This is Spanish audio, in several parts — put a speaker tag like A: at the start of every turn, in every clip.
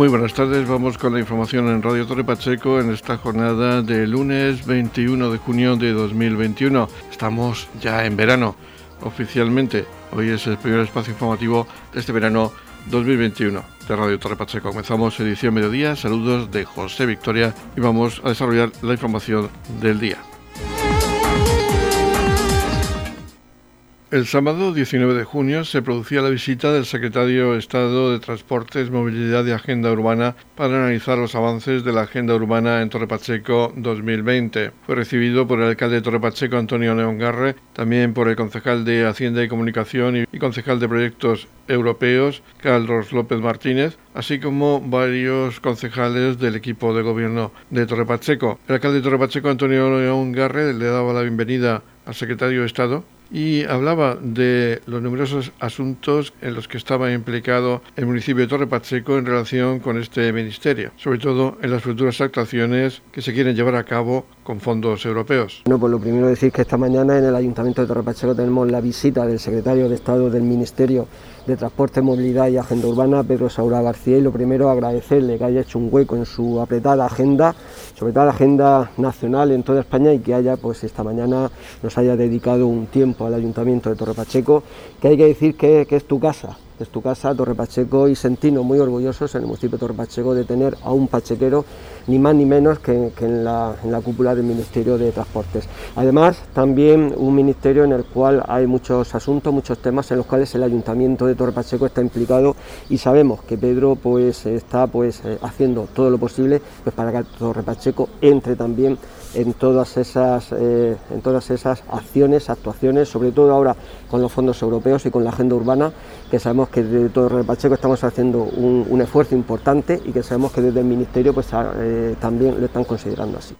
A: Muy buenas tardes, vamos con la información en Radio Torre Pacheco en esta jornada de lunes 21 de junio de 2021. Estamos ya en verano, oficialmente. Hoy es el primer espacio informativo de este verano 2021 de Radio Torre Pacheco. Comenzamos edición mediodía, saludos de José Victoria y vamos a desarrollar la información del día. El sábado 19 de junio se producía la visita del secretario de Estado de Transportes, Movilidad y Agenda Urbana para analizar los avances de la Agenda Urbana en Torre Pacheco 2020. Fue recibido por el alcalde de Torre Pacheco, Antonio Garre, también por el concejal de Hacienda y Comunicación y concejal de Proyectos Europeos, Carlos López Martínez, así como varios concejales del equipo de gobierno de Torre Pacheco. El alcalde de Torre Pacheco, Antonio Garre, le daba la bienvenida al secretario de Estado y hablaba de los numerosos asuntos en los que estaba implicado el municipio de Torre Pacheco en relación con este ministerio, sobre todo en las futuras actuaciones que se quieren llevar a cabo con fondos europeos.
B: Bueno, pues lo primero decir que esta mañana en el Ayuntamiento de Torre Pacheco tenemos la visita del secretario de Estado del Ministerio de Transporte, Movilidad y Agenda Urbana, Pedro Saura García, y lo primero agradecerle que haya hecho un hueco en su apretada agenda, sobre todo la agenda nacional en toda España y que haya, pues esta mañana nos haya dedicado un tiempo al Ayuntamiento de Torre Pacheco, que hay que decir que es tu casa, es tu casa, Torre Pacheco y Sentino, muy orgullosos en el municipio de Torre Pacheco de tener a un pachequero ni más ni menos que, en, la, cúpula del Ministerio de Transportes. Además, también un ministerio en el cual hay muchos asuntos, muchos temas en los cuales el Ayuntamiento de Torre Pacheco está implicado y sabemos que Pedro pues está pues eh, haciendo todo lo posible pues, para que Torre Pacheco entre también en todas esas eh, en todas esas acciones, actuaciones, sobre todo ahora con los fondos europeos y con la agenda urbana, que sabemos que desde Torre Pacheco estamos haciendo un, esfuerzo importante y que sabemos que desde el Ministerio pues eh, también lo están considerando así.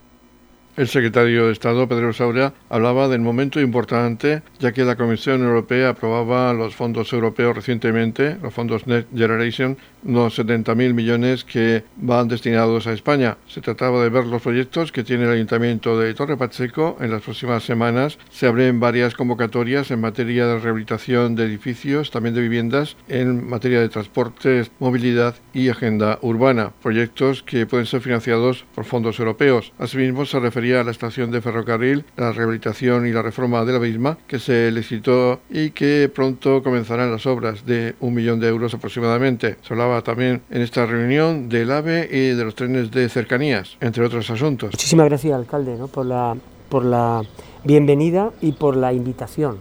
A: El secretario de Estado, Pedro Saura, hablaba del momento importante, ya que la Comisión Europea aprobaba los fondos europeos recientemente, los fondos Next Generation, unos 70.000 millones que van destinados a España. Se trataba de ver los proyectos que tiene el Ayuntamiento de Torre Pacheco. En las próximas semanas se abren varias convocatorias en materia de rehabilitación de edificios, también de viviendas, en materia de transportes, movilidad y agenda urbana. Proyectos que pueden ser financiados por fondos europeos. Asimismo, se la estación de ferrocarril, la rehabilitación y la reforma de la misma, que se licitó y que pronto comenzarán las obras de un millón de euros aproximadamente. Se hablaba también en esta reunión del AVE y de los trenes de cercanías, entre otros asuntos.
C: Muchísimas gracias, alcalde, por, la, por la bienvenida y por la invitación,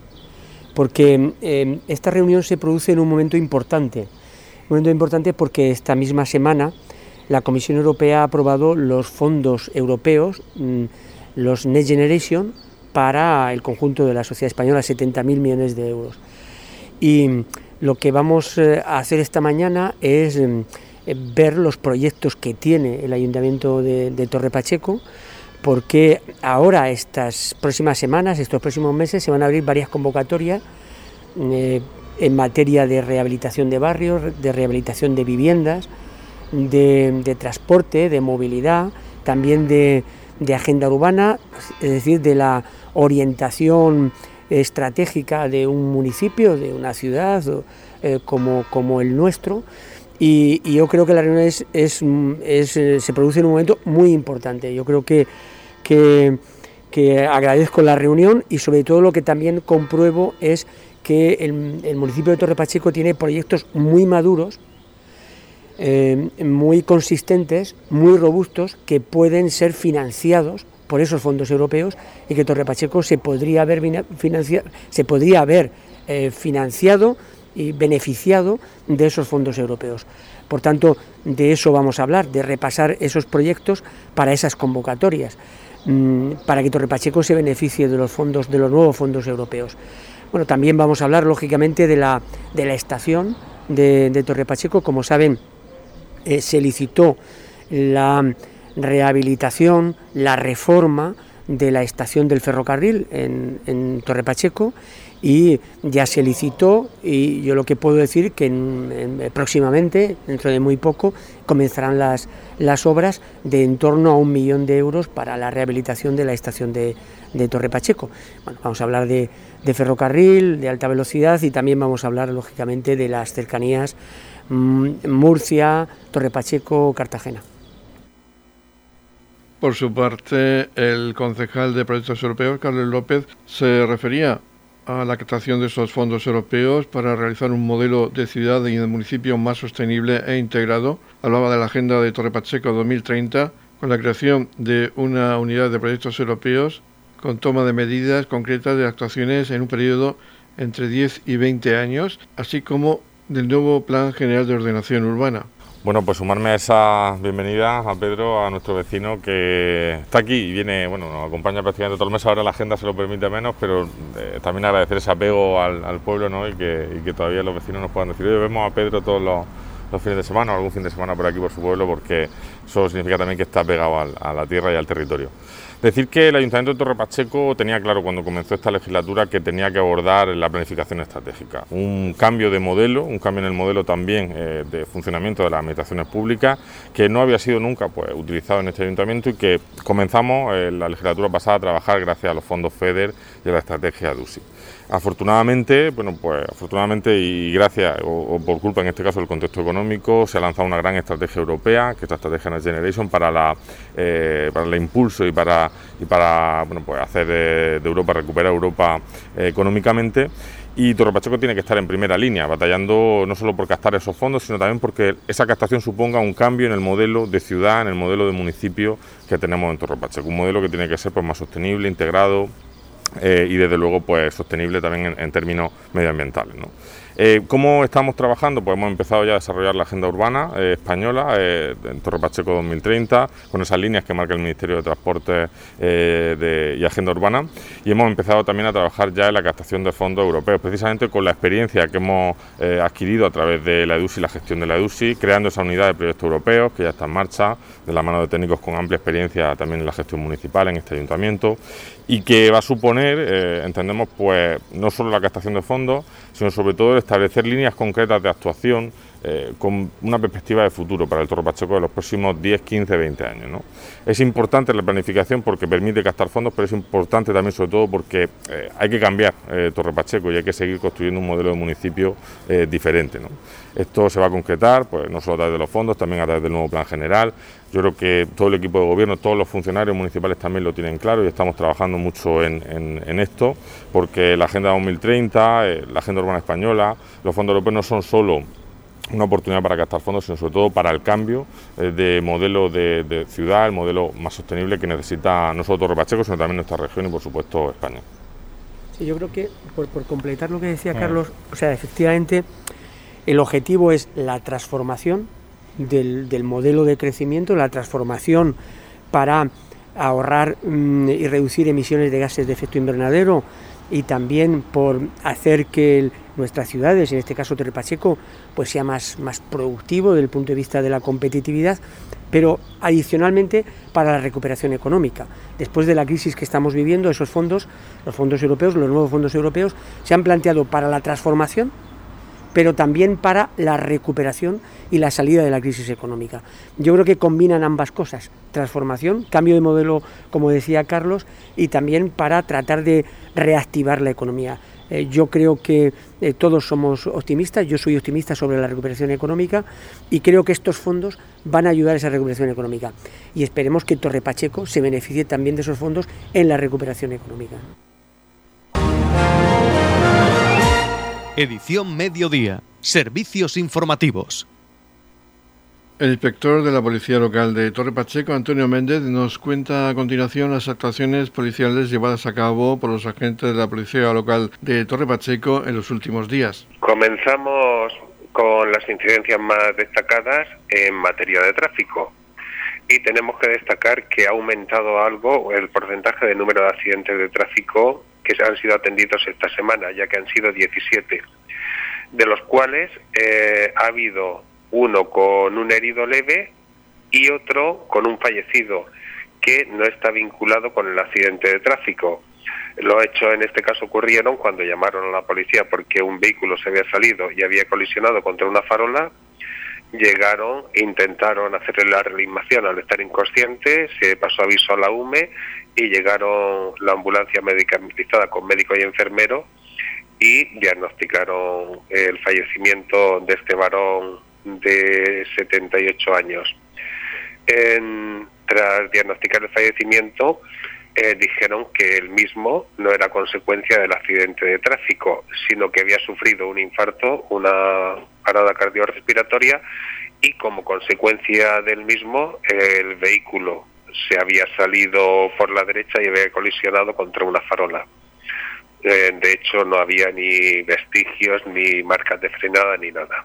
C: porque eh, esta reunión se produce en un momento importante, un momento importante porque esta misma semana la Comisión Europea ha aprobado los fondos europeos, mm, los Next Generation, para el conjunto de la sociedad española, 70.000 millones de euros. Y lo que vamos eh, a hacer esta mañana es mm, eh, ver los proyectos que tiene el Ayuntamiento de, Torre Pacheco, porque ahora, estas próximas semanas, estos próximos meses, se van a abrir varias convocatorias eh, en materia de rehabilitación de barrios, de rehabilitación de viviendas, de, transporte, de movilidad, también de, agenda urbana, es decir, de la orientación estratégica de un municipio, de una ciudad eh, como, como, el nuestro. Y, yo creo que la reunión es, es, eh, se produce en un momento muy importante. Yo creo que, que, agradezco la reunión y sobre todo lo que también compruebo es que el, el municipio de Torre Pacheco tiene proyectos muy maduros eh, muy consistentes, muy robustos, que pueden ser financiados por esos fondos europeos y que Torre Pacheco se podría haber, se podría haber eh, financiado y beneficiado de esos fondos europeos. Por tanto, de eso vamos a hablar, de repasar esos proyectos para esas convocatorias, mm, para que Torre Pacheco se beneficie de los fondos, de los nuevos fondos europeos. Bueno, también vamos a hablar, lógicamente, de la, de la estación de, de Torre Pacheco. Como saben, eh, se licitó la rehabilitación, la reforma de la estación del ferrocarril en, Torre Pacheco y ya se licitó y yo lo que puedo decir que próximamente, dentro de muy poco, comenzarán las, las obras de en torno a un millón de euros para la rehabilitación de la estación de, de Torre Pacheco. Bueno, vamos a hablar de, de ferrocarril, de alta velocidad y también vamos a hablar lógicamente de las cercanías Murcia, Torre Pacheco, Cartagena.
A: Por su parte, el concejal de Proyectos Europeos, Carlos López, se refería a la captación de esos fondos europeos para realizar un modelo de ciudad y de municipio más sostenible e integrado. Hablaba de la Agenda de Torre Pacheco 2030 con la creación de una unidad de proyectos europeos con toma de medidas concretas de actuaciones en un periodo entre 10 y 20 años, así como del nuevo Plan General de Ordenación Urbana.
D: Bueno, pues sumarme a esa bienvenida a Pedro, a nuestro vecino que está aquí y viene, bueno, nos acompaña prácticamente todo el mes, ahora la agenda se lo permite menos, pero eh, también agradecer ese apego al, pueblo ¿no? y, que, todavía los vecinos nos puedan decir, oye, vemos a Pedro todos los, fines de semana o algún fin de semana por aquí, por su pueblo, porque eso significa también que está pegado a la tierra y al territorio. Decir que el Ayuntamiento de Torre Pacheco tenía claro cuando comenzó esta legislatura que tenía que abordar la planificación estratégica. Un cambio de modelo, un cambio en el modelo también eh, de funcionamiento de las administraciones públicas, que no había sido nunca pues, utilizado en este ayuntamiento y que comenzamos en la legislatura pasada a trabajar gracias a los fondos FEDER y a la estrategia DUSI. Afortunadamente, bueno, pues afortunadamente y gracias o, por culpa en este caso del contexto económico, se ha lanzado una gran estrategia europea, que es la estrategia Next Generation para la eh, para el impulso y para y para bueno, pues hacer de, Europa recuperar Europa eh, económicamente. Y Torre Pacheco tiene que estar en primera línea, batallando no solo por captar esos fondos, sino también porque esa captación suponga un cambio en el modelo de ciudad, en el modelo de municipio que tenemos en Torre Pacheco. Un modelo que tiene que ser pues, más sostenible, integrado, eh, y desde luego pues sostenible también en, en términos medioambientales. ¿no? Eh, ¿Cómo estamos trabajando? Pues hemos empezado ya a desarrollar la agenda urbana eh, española eh, en Torre Pacheco 2030, con esas líneas que marca el Ministerio de Transporte y Agenda Urbana, y hemos empezado también a trabajar ya en la captación de fondos europeos, precisamente con la experiencia que hemos adquirido a través de la EDUSI, la gestión de la EDUSI, creando esa unidad de proyectos europeos que ya está en marcha, de la mano de técnicos con amplia experiencia también en la gestión municipal en este ayuntamiento, y que va a suponer, entendemos, pues no solo la captación de fondos, sino sobre todo establecer líneas concretas de actuación eh, con una perspectiva de futuro para el Torre Pacheco de los próximos 10, 15, 20 años. Es importante la planificación porque permite gastar fondos, pero es importante también sobre todo porque eh, hay que cambiar eh, Torre Pacheco y hay que seguir construyendo un modelo de municipio diferente. Esto se va a concretar, pues no solo a través de los fondos, también a través del nuevo plan general. Yo creo que todo el equipo de gobierno, todos los funcionarios municipales también lo tienen claro y estamos trabajando mucho en, esto, porque la Agenda 2030, la Agenda Urbana Española, los fondos europeos no son solo una oportunidad para gastar fondos, sino sobre todo para el cambio eh, de modelo de, ciudad, el modelo más sostenible que necesita no solo Torre Pacheco, sino también nuestra región y por supuesto España.
C: Sí, yo creo que por, completar lo que decía Carlos, o sea, efectivamente el objetivo es la transformación del, modelo de crecimiento, la transformación para ahorrar mm, y reducir emisiones de gases de efecto invernadero y también por hacer que nuestras ciudades, en este caso Pacheco, pues sea más, más productivo desde el punto de vista de la competitividad, pero adicionalmente para la recuperación económica. Después de la crisis que estamos viviendo, esos fondos, los fondos europeos, los nuevos fondos europeos, se han planteado para la transformación, pero también para la recuperación y la salida de la crisis económica. Yo creo que combinan ambas cosas, transformación, cambio de modelo, como decía Carlos, y también para tratar de reactivar la economía. Eh, yo creo que eh, todos somos optimistas, yo soy optimista sobre la recuperación económica y creo que estos fondos van a ayudar a esa recuperación económica. Y esperemos que Torre Pacheco se beneficie también de esos fondos en la recuperación económica.
E: Edición Mediodía. Servicios informativos.
A: El inspector de la Policía Local de Torre Pacheco, Antonio Méndez, nos cuenta a continuación las actuaciones policiales llevadas a cabo por los agentes de la Policía Local de Torre Pacheco en los últimos días.
F: Comenzamos con las incidencias más destacadas en materia de tráfico. Y tenemos que destacar que ha aumentado algo el porcentaje de número de accidentes de tráfico que han sido atendidos esta semana, ya que han sido 17, de los cuales eh, ha habido uno con un herido leve y otro con un fallecido que no está vinculado con el accidente de tráfico. Lo hecho en este caso ocurrieron cuando llamaron a la policía porque un vehículo se había salido y había colisionado contra una farola. Llegaron intentaron hacerle la reanimación al estar inconsciente, se pasó aviso a la UME y llegaron la ambulancia medicamentada con médico y enfermero y diagnosticaron el fallecimiento de este varón de 78 años. tras diagnosticar el fallecimiento, eh, dijeron que el mismo no era consecuencia del accidente de tráfico, sino que había sufrido un infarto, una parada cardiorrespiratoria y como consecuencia del mismo el vehículo se había salido por la derecha y había colisionado contra una farola. Eh, de hecho, no había ni vestigios, ni marcas de frenada, ni nada.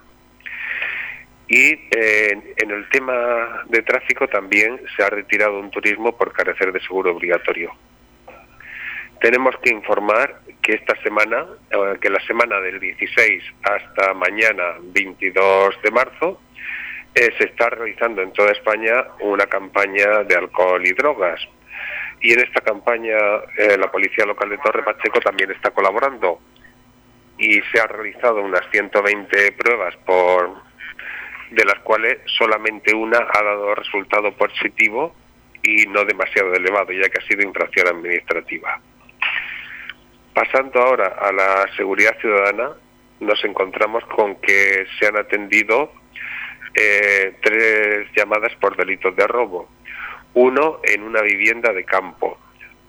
F: Y eh, en el tema de tráfico también se ha retirado un turismo por carecer de seguro obligatorio. Tenemos que informar que esta semana, eh, que la semana del 16 hasta mañana 22 de marzo, se está realizando en toda España una campaña de alcohol y drogas y en esta campaña eh, la Policía Local de Torre Pacheco también está colaborando y se ha realizado unas 120 pruebas por de las cuales solamente una ha dado resultado positivo y no demasiado elevado, ya que ha sido infracción administrativa. Pasando ahora a la seguridad ciudadana, nos encontramos con que se han atendido eh, tres llamadas por delitos de robo uno en una vivienda de campo,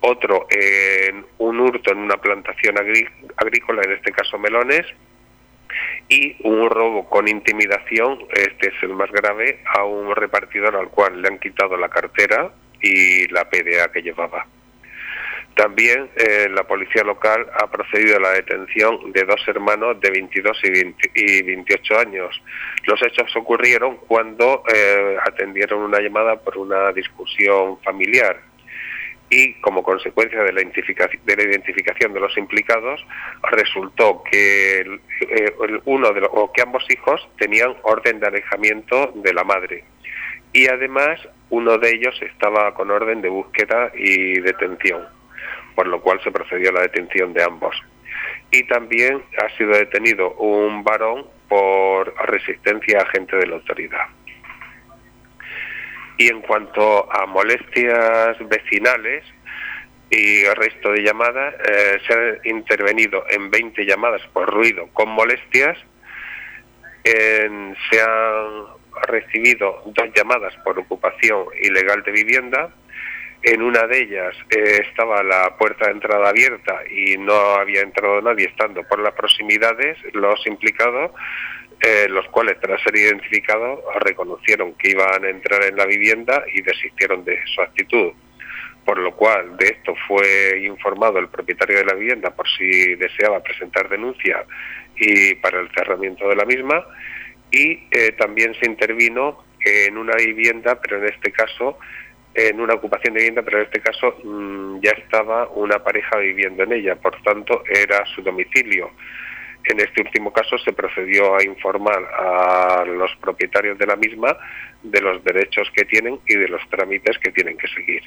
F: otro en un hurto en una plantación agrícola, en este caso melones, y un robo con intimidación, este es el más grave, a un repartidor al cual le han quitado la cartera y la PDA que llevaba. También eh, la policía local ha procedido a la detención de dos hermanos de 22 y, 28 años. Los hechos ocurrieron cuando eh, atendieron una llamada por una discusión familiar y como consecuencia de la, identificación de los implicados resultó que eh, uno de o que ambos hijos tenían orden de alejamiento de la madre y además uno de ellos estaba con orden de búsqueda y detención por lo cual se procedió a la detención de ambos. Y también ha sido detenido un varón por resistencia a agente de la autoridad. Y en cuanto a molestias vecinales y el resto de llamadas, eh, se han intervenido en 20 llamadas por ruido con molestias, se han recibido dos llamadas por ocupación ilegal de vivienda, en una de ellas eh, estaba la puerta de entrada abierta y no había entrado nadie estando por las proximidades. Los implicados, eh, los cuales tras ser identificados reconocieron que iban a entrar en la vivienda y desistieron de su actitud. Por lo cual de esto fue informado el propietario de la vivienda por si deseaba presentar denuncia y para el cerramiento de la misma. Y eh, también se intervino en una vivienda, pero en este caso en una ocupación de vivienda, pero en este caso mm, ya estaba una pareja viviendo en ella, por tanto era su domicilio. En este último caso se procedió a informar a los propietarios de la misma de los derechos que tienen y de los trámites que tienen que seguir.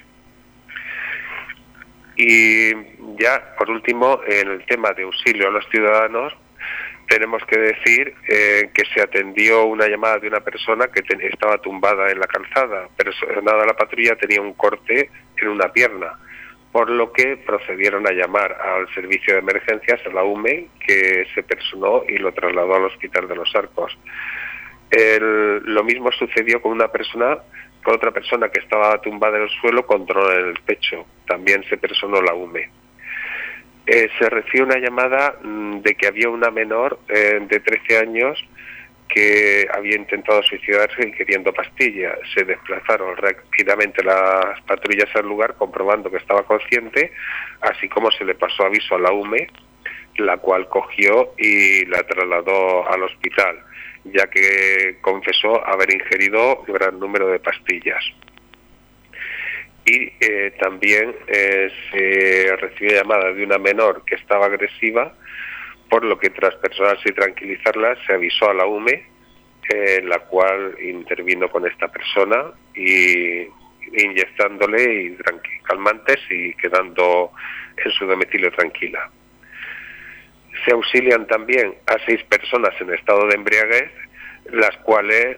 F: Y ya, por último, en el tema de auxilio a los ciudadanos, tenemos que decir eh, que se atendió una llamada de una persona que estaba tumbada en la calzada, pero nada la patrulla tenía un corte en una pierna, por lo que procedieron a llamar al servicio de emergencias, a la UME, que se personó y lo trasladó al hospital de los Arcos. lo mismo sucedió con una persona, con otra persona que estaba tumbada en el suelo con dolor en el pecho. También se personó la UME. Eh, se recibe una llamada mm, de que había una menor eh, de 13 años que había intentado suicidarse queriendo pastillas. Se desplazaron rápidamente las patrullas al lugar comprobando que estaba consciente, así como se le pasó aviso a la UME, la cual cogió y la trasladó al hospital, ya que confesó haber ingerido un gran número de pastillas y eh, también eh, se recibió llamada de una menor que estaba agresiva, por lo que tras personarse y tranquilizarla se avisó a la UME, eh, la cual intervino con esta persona y inyectándole y calmantes y quedando en su domicilio tranquila. Se auxilian también a seis personas en estado de embriaguez, las cuales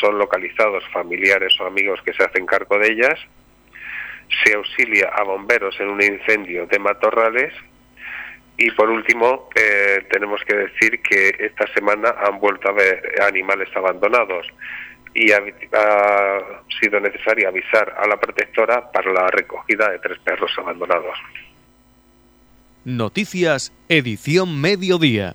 F: son localizados familiares o amigos que se hacen cargo de ellas se auxilia a bomberos en un incendio de matorrales Y por último, eh, tenemos que decir que esta semana han vuelto a haber animales abandonados y ha, sido necesario avisar a la protectora para la recogida de tres perros abandonados.
E: Noticias, edición mediodía.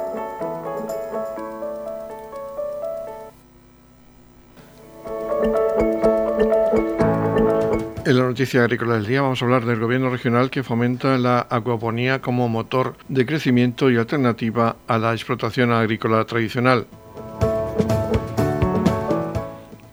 A: En la noticia agrícola del día vamos a hablar del gobierno regional que fomenta la acuaponía como motor de crecimiento y alternativa a la explotación agrícola tradicional.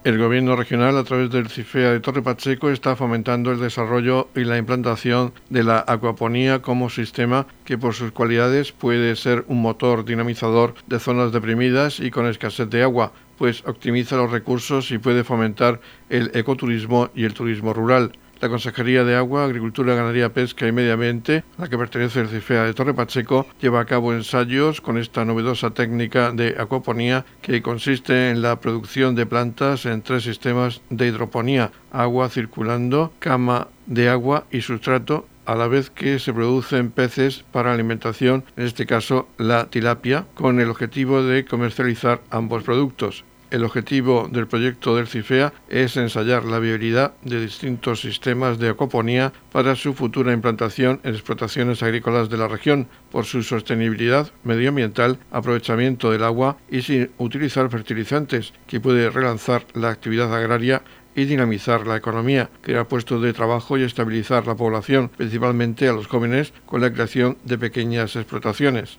A: El gobierno regional, a través del CIFEA de Torre Pacheco, está fomentando el desarrollo y la implantación de la acuaponía como sistema que por sus cualidades puede ser un motor dinamizador de zonas deprimidas y con escasez de agua, pues optimiza los recursos y puede fomentar el ecoturismo y el turismo rural. La Consejería de Agua, Agricultura, Ganadería, Pesca y Medio Ambiente, a la que pertenece el CIFEA de Torre Pacheco, lleva a cabo ensayos con esta novedosa técnica de acuaponía que consiste en la producción de plantas en tres sistemas de hidroponía, agua circulando, cama de agua y sustrato a la vez que se producen peces para alimentación, en este caso la tilapia, con el objetivo de comercializar ambos productos. El objetivo del proyecto del CIFEA es ensayar la viabilidad de distintos sistemas de acoponía para su futura implantación en explotaciones agrícolas de la región, por su sostenibilidad medioambiental, aprovechamiento del agua y sin utilizar fertilizantes, que puede relanzar la actividad agraria y dinamizar la economía, crear puestos de trabajo y estabilizar la población, principalmente a los jóvenes, con la creación de pequeñas explotaciones.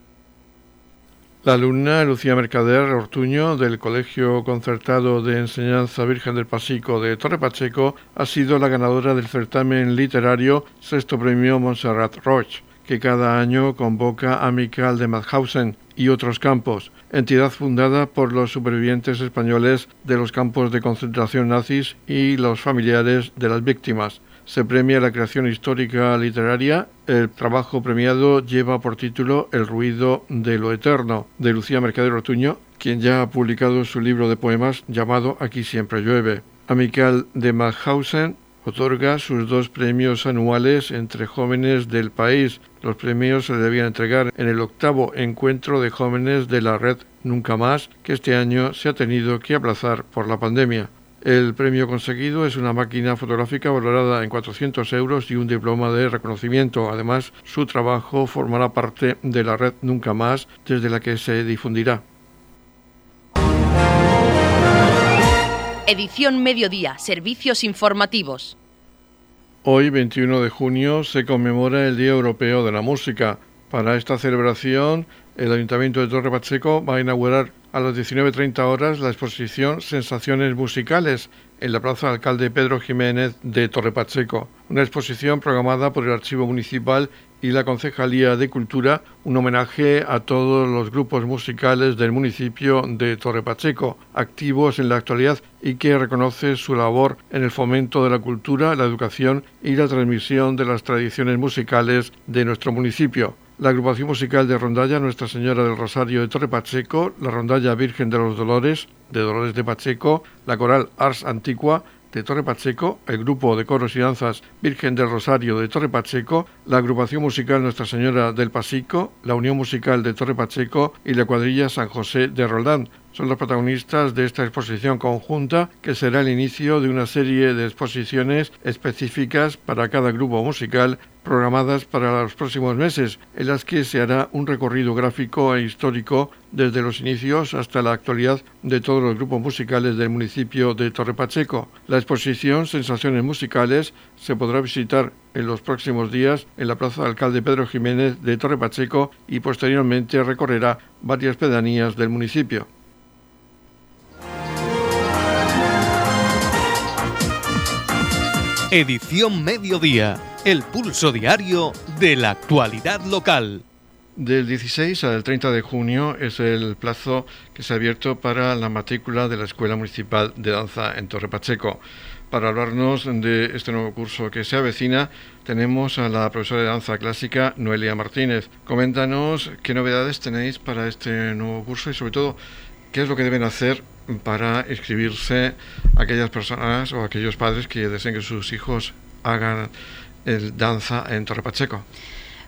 A: La alumna Lucía Mercader Ortuño del Colegio Concertado de Enseñanza Virgen del Pasico de Torre Pacheco ha sido la ganadora del certamen literario Sexto Premio Montserrat Roche, que cada año convoca a Michael de Madhausen y otros campos, entidad fundada por los supervivientes españoles de los campos de concentración nazis y los familiares de las víctimas se premia la creación histórica literaria. El trabajo premiado lleva por título El ruido de lo eterno, de Lucía Mercader Ortuño, quien ya ha publicado su libro de poemas llamado Aquí siempre llueve. Amical de Mauthausen otorga sus dos premios anuales entre jóvenes del país. Los premios se debían entregar en el octavo encuentro de jóvenes de la red Nunca Más, que este año se ha tenido que aplazar por la pandemia. El premio conseguido es una máquina fotográfica valorada en 400 euros y un diploma de reconocimiento. Además, su trabajo formará parte de la red Nunca Más, desde la que se difundirá.
G: Edición Mediodía, Servicios Informativos.
A: Hoy, 21 de junio, se conmemora el Día Europeo de la Música. Para esta celebración, el Ayuntamiento de Torre Pacheco va a inaugurar a las 19.30 horas la exposición Sensaciones Musicales en la Plaza Alcalde Pedro Jiménez de Torre Pacheco, una exposición programada por el Archivo Municipal y la Concejalía de Cultura, un homenaje a todos los grupos musicales del municipio de Torre Pacheco, activos en la actualidad y que reconoce su labor en el fomento de la cultura, la educación y la transmisión de las tradiciones musicales de nuestro municipio la agrupación musical de rondalla Nuestra Señora del Rosario de Torre Pacheco, la rondalla Virgen de los Dolores de Dolores de Pacheco, la coral Ars Antigua de Torre Pacheco, el grupo de coros y danzas Virgen del Rosario de Torre Pacheco, la agrupación musical Nuestra Señora del Pasico, la Unión Musical de Torre Pacheco y la cuadrilla San José de Roldán. Son los protagonistas de esta exposición conjunta que será el inicio de una serie de exposiciones específicas para cada grupo musical programadas para los próximos meses, en las que se hará un recorrido gráfico e histórico desde los inicios hasta la actualidad de todos los grupos musicales del municipio de Torre Pacheco. La exposición Sensaciones Musicales se podrá visitar en los próximos días en la Plaza Alcalde Pedro Jiménez de Torre Pacheco y posteriormente recorrerá varias pedanías del municipio.
E: Edición Mediodía, el pulso diario de la actualidad local.
A: Del 16 al 30 de junio es el plazo que se ha abierto para la matrícula de la Escuela Municipal de Danza en Torre Pacheco. Para hablarnos de este nuevo curso que se avecina, tenemos a la profesora de danza clásica Noelia Martínez. Coméntanos qué novedades tenéis para este nuevo curso y sobre todo qué es lo que deben hacer para inscribirse aquellas personas o aquellos padres que deseen que sus hijos hagan el danza en Torre Pacheco.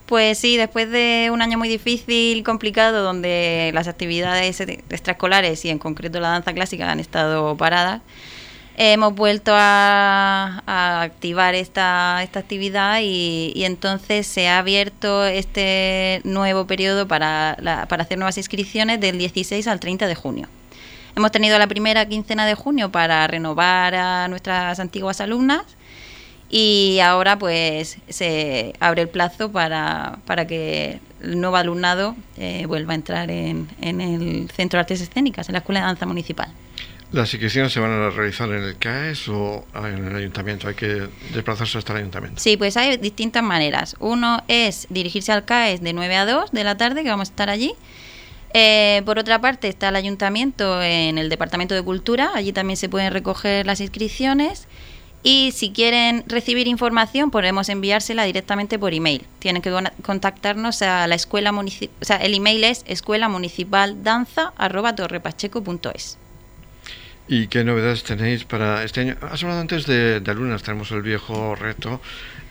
H: Pues sí, después de un año muy difícil, complicado, donde las actividades extraescolares y en concreto la danza clásica han estado paradas, hemos vuelto a, activar esta, esta actividad y, entonces se ha abierto este nuevo periodo para, para hacer nuevas inscripciones del 16 al 30 de junio. Hemos tenido la primera quincena de junio para renovar a nuestras antiguas alumnas y ahora pues se abre el plazo para, para que el nuevo alumnado eh, vuelva a entrar en, en el Centro de Artes Escénicas, en la Escuela de Danza Municipal.
A: ¿Las inscripciones se van a realizar en el CAES o en el ayuntamiento? ¿Hay que desplazarse hasta el ayuntamiento?
H: Sí, pues hay distintas maneras. Uno es dirigirse al CAES de 9 a 2 de la tarde, que vamos a estar allí. Eh, por otra parte está el ayuntamiento en el Departamento de Cultura, allí también se pueden recoger las inscripciones. Y si quieren recibir información, podemos enviársela directamente por email. Tienen que contactarnos a la escuela municipal, o sea, el email es escuela municipal danza
A: ¿Y qué novedades tenéis para este año? Has hablado antes de, alumnas, tenemos el viejo reto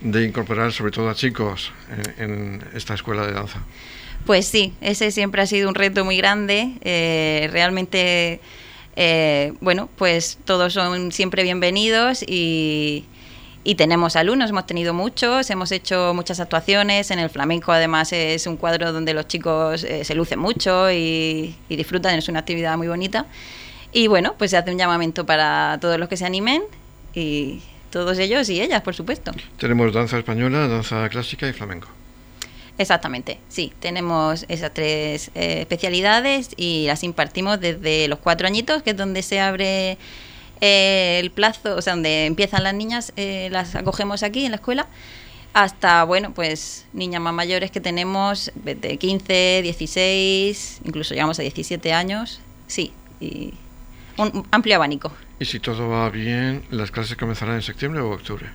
A: de incorporar sobre todo a chicos en, esta escuela de danza.
H: Pues sí, ese siempre ha sido un reto muy grande. Eh, realmente, eh, bueno, pues todos son siempre bienvenidos y, tenemos alumnos, hemos tenido muchos, hemos hecho muchas actuaciones. En el flamenco, además, es un cuadro donde los chicos eh, se lucen mucho y, y disfrutan, es una actividad muy bonita. Y bueno, pues se hace un llamamiento para todos los que se animen y todos ellos y ellas, por supuesto.
A: Tenemos danza española, danza clásica y flamenco.
H: Exactamente, sí, tenemos esas tres eh, especialidades y las impartimos desde los cuatro añitos, que es donde se abre eh, el plazo, o sea, donde empiezan las niñas, eh, las acogemos aquí en la escuela, hasta, bueno, pues niñas más mayores que tenemos de 15, 16, incluso llegamos a 17 años, sí, y un amplio abanico.
A: Y si todo va bien, ¿las clases comenzarán en septiembre o octubre?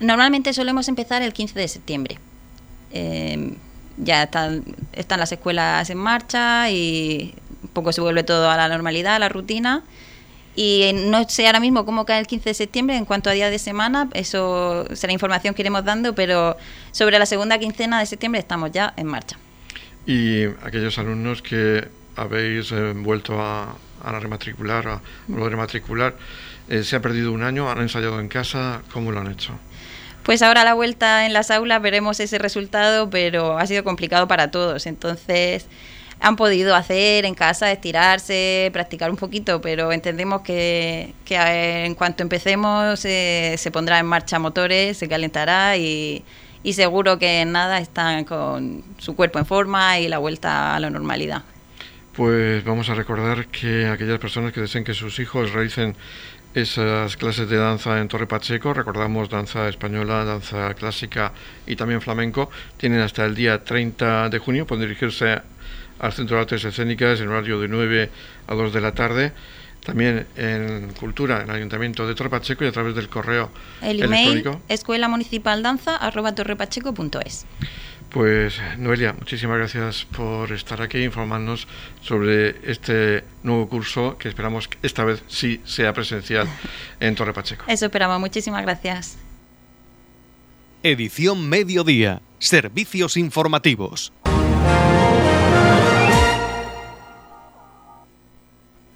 H: Normalmente solemos empezar el 15 de septiembre. Em, ya están, están las escuelas en marcha y un poco se vuelve todo a la normalidad, a la rutina. Y no sé ahora mismo cómo cae el 15 de septiembre en cuanto a día de semana, eso será información que iremos dando, pero sobre la segunda quincena de septiembre estamos ya en marcha.
A: Y aquellos alumnos que habéis eh, vuelto a, a rematricular, a, a rematricular, eh, se ha perdido un año, han ensayado en casa, ¿cómo lo han hecho?
H: Pues ahora la vuelta en las aulas veremos ese resultado, pero ha sido complicado para todos. Entonces han podido hacer en casa, estirarse, practicar un poquito, pero entendemos que, que en cuanto empecemos eh, se pondrá en marcha motores, se calentará y, y seguro que nada están con su cuerpo en forma y la vuelta a la normalidad
A: pues vamos a recordar que aquellas personas que deseen que sus hijos realicen esas clases de danza en Torre Pacheco, recordamos danza española, danza clásica y también flamenco, tienen hasta el día 30 de junio, pueden dirigirse al Centro de Artes Escénicas en horario de 9 a 2 de la tarde. También en Cultura, en el Ayuntamiento de Torre Pacheco y a través del correo
H: el email escuela municipal danza arroba torrepacheco.es.
A: Pues Noelia, muchísimas gracias por estar aquí e informarnos sobre este nuevo curso que esperamos que esta vez sí sea presencial en Torre Pacheco.
H: Eso esperamos, muchísimas gracias.
E: Edición Mediodía. Servicios informativos.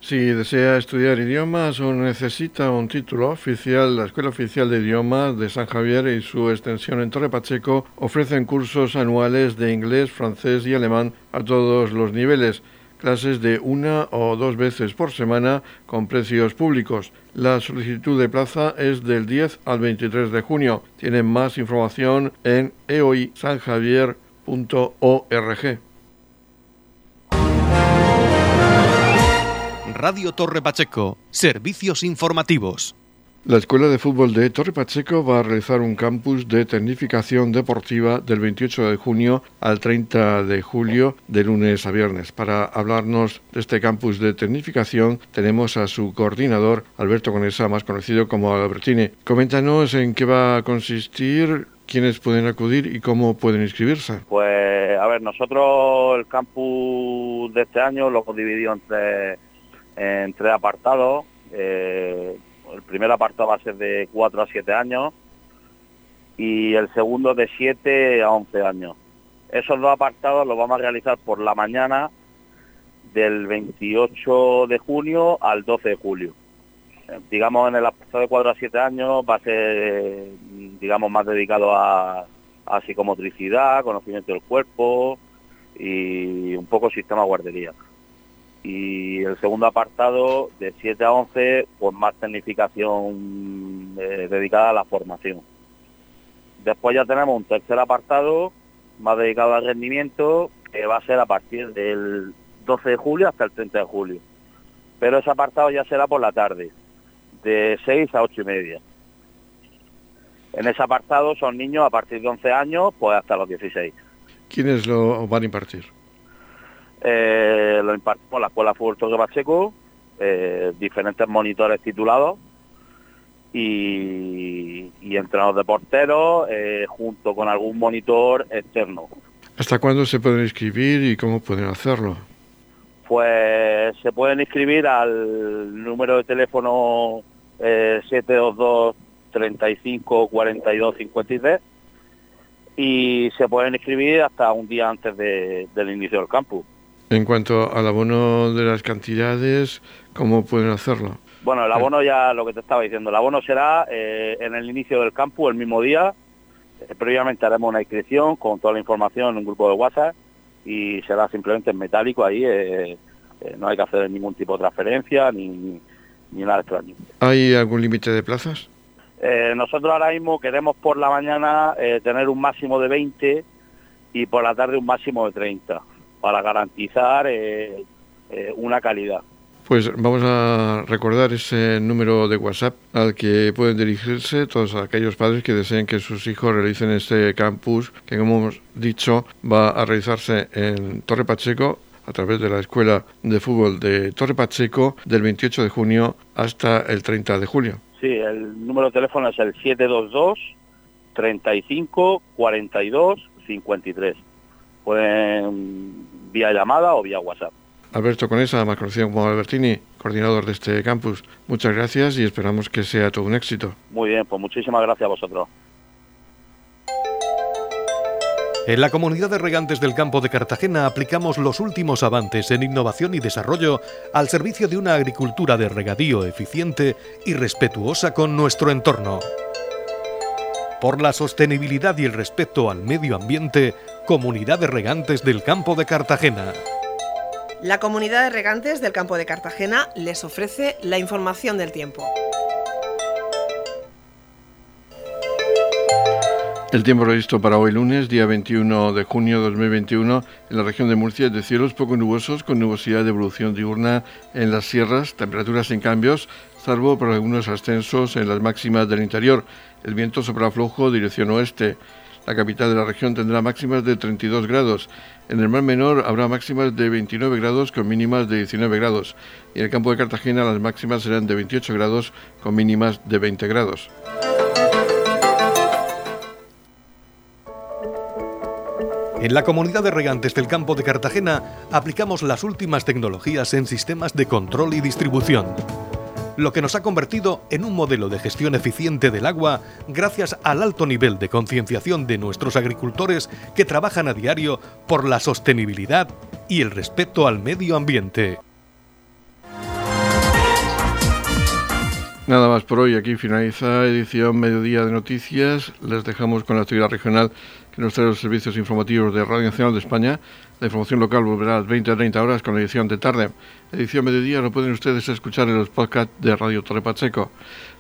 A: Si desea estudiar idiomas o necesita un título oficial, la Escuela Oficial de Idiomas de San Javier y su extensión en Torre Pacheco ofrecen cursos anuales de inglés, francés y alemán a todos los niveles, clases de una o dos veces por semana con precios públicos. La solicitud de plaza es del 10 al 23 de junio. Tienen más información en eoisanjavier.org.
E: Radio Torre Pacheco, servicios informativos.
A: La Escuela de Fútbol de Torre Pacheco va a realizar un campus de tecnificación deportiva del 28 de junio al 30 de julio, de lunes a viernes. Para hablarnos de este campus de tecnificación, tenemos a su coordinador, Alberto Conesa, más conocido como Albertini. Coméntanos en qué va a consistir, quiénes pueden acudir y cómo pueden inscribirse.
I: Pues, a ver, nosotros el campus de este año lo hemos dividido entre en tres apartados. Eh, el primer apartado va a ser de 4 a 7 años y el segundo de 7 a 11 años. Esos dos apartados los vamos a realizar por la mañana del 28 de junio al 12 de julio. Eh, digamos, en el apartado de 4 a 7 años va a ser, digamos, más dedicado a, a psicomotricidad, conocimiento del cuerpo y un poco sistema guardería y el segundo apartado de 7 a 11 pues más tecnificación eh, dedicada a la formación. Después ya tenemos un tercer apartado más dedicado al rendimiento que va a ser a partir del 12 de julio hasta el 30 de julio. Pero ese apartado ya será por la tarde, de 6 a 8 y media. En ese apartado son niños a partir de 11 años pues hasta los 16.
A: ¿Quiénes lo van a impartir?
I: Eh, lo impartimos la Escuela Fútbol Torre Pacheco, eh, diferentes monitores titulados y, y entrenados de porteros eh, junto con algún monitor externo.
A: ¿Hasta cuándo se pueden inscribir y cómo pueden hacerlo?
I: Pues se pueden inscribir al número de teléfono 722 35 42 53 y se pueden inscribir hasta un día antes del inicio del campus.
A: En cuanto al abono de las cantidades, ¿cómo pueden hacerlo?
I: Bueno, el abono ya lo que te estaba diciendo, el abono será eh, en el inicio del campo, el mismo día. Eh, previamente haremos una inscripción con toda la información en un grupo de WhatsApp y será simplemente en metálico ahí. Eh, no hay que hacer ningún tipo de transferencia ni, ni nada extraño.
A: ¿Hay algún límite de plazas?
I: nosotros ahora mismo queremos por la mañana tener un máximo de 20 y por la tarde un máximo de 30 para garantizar eh, eh, una calidad.
A: Pues vamos a recordar ese número de WhatsApp al que pueden dirigirse todos aquellos padres que deseen que sus hijos realicen este campus que, como hemos dicho, va a realizarse en Torre Pacheco a través de la Escuela de Fútbol de Torre Pacheco del 28 de junio hasta el 30 de julio.
I: Sí, el número de teléfono es el 722 35 42 53. Pueden vía llamada o vía WhatsApp.
A: Alberto Conesa, más conocido como Albertini, coordinador de este campus. Muchas gracias y esperamos que sea todo un éxito.
I: Muy bien, pues muchísimas gracias a vosotros.
E: En la comunidad de regantes del campo de Cartagena aplicamos los últimos avances en innovación y desarrollo al servicio de una agricultura de regadío eficiente y respetuosa con nuestro entorno. Por la sostenibilidad y el respeto al medio ambiente, Comunidad de Regantes del Campo de Cartagena.
J: La Comunidad de Regantes del Campo de Cartagena les ofrece la información del tiempo.
A: El tiempo previsto para hoy lunes, día 21 de junio de 2021, en la región de Murcia es de cielos poco nubosos con nubosidad de evolución diurna en las sierras, temperaturas sin cambios, salvo por algunos ascensos en las máximas del interior. El viento sopra flojo dirección oeste. La capital de la región tendrá máximas de 32 grados. En el Mar Menor habrá máximas de 29 grados con mínimas de 19 grados. Y en el campo de Cartagena las máximas serán de 28 grados con mínimas de 20 grados.
E: En la comunidad de regantes del campo de Cartagena aplicamos las últimas tecnologías en sistemas de control y distribución lo que nos ha convertido en un modelo de gestión eficiente del agua gracias al alto nivel de concienciación de nuestros agricultores que trabajan a diario por la sostenibilidad y el respeto al medio ambiente.
A: Nada más por hoy. Aquí finaliza edición Mediodía de Noticias. Les dejamos con la actividad regional que nos trae los servicios informativos de Radio Nacional de España. La información local volverá a las 20 a 30 horas con la edición de tarde. Edición Mediodía lo pueden ustedes escuchar en los podcasts de Radio Torre Pacheco.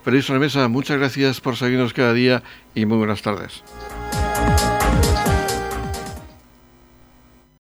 A: Feliz mesa. muchas gracias por seguirnos cada día y muy buenas tardes.